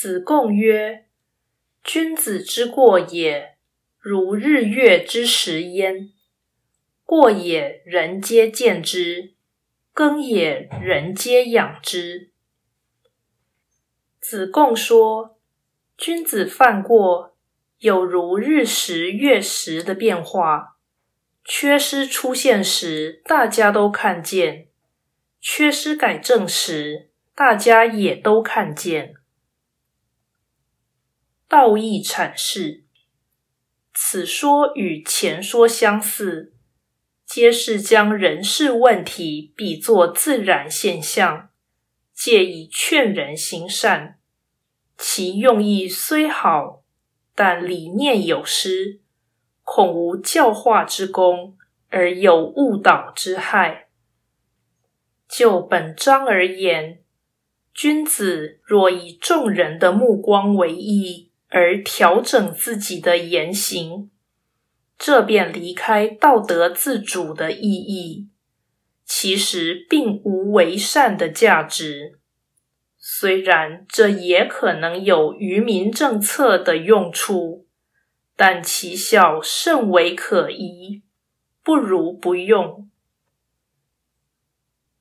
子贡曰：“君子之过也，如日月之食焉。过也，人皆见之；耕也，人皆养之。”子贡说：“君子犯过，有如日食、月食的变化。缺失出现时，大家都看见；缺失改正时，大家也都看见。”道义阐释：此说与前说相似，皆是将人事问题比作自然现象，借以劝人行善。其用意虽好，但理念有失，恐无教化之功，而有误导之害。就本章而言，君子若以众人的目光为意，而调整自己的言行，这便离开道德自主的意义，其实并无为善的价值。虽然这也可能有愚民政策的用处，但其效甚为可疑，不如不用。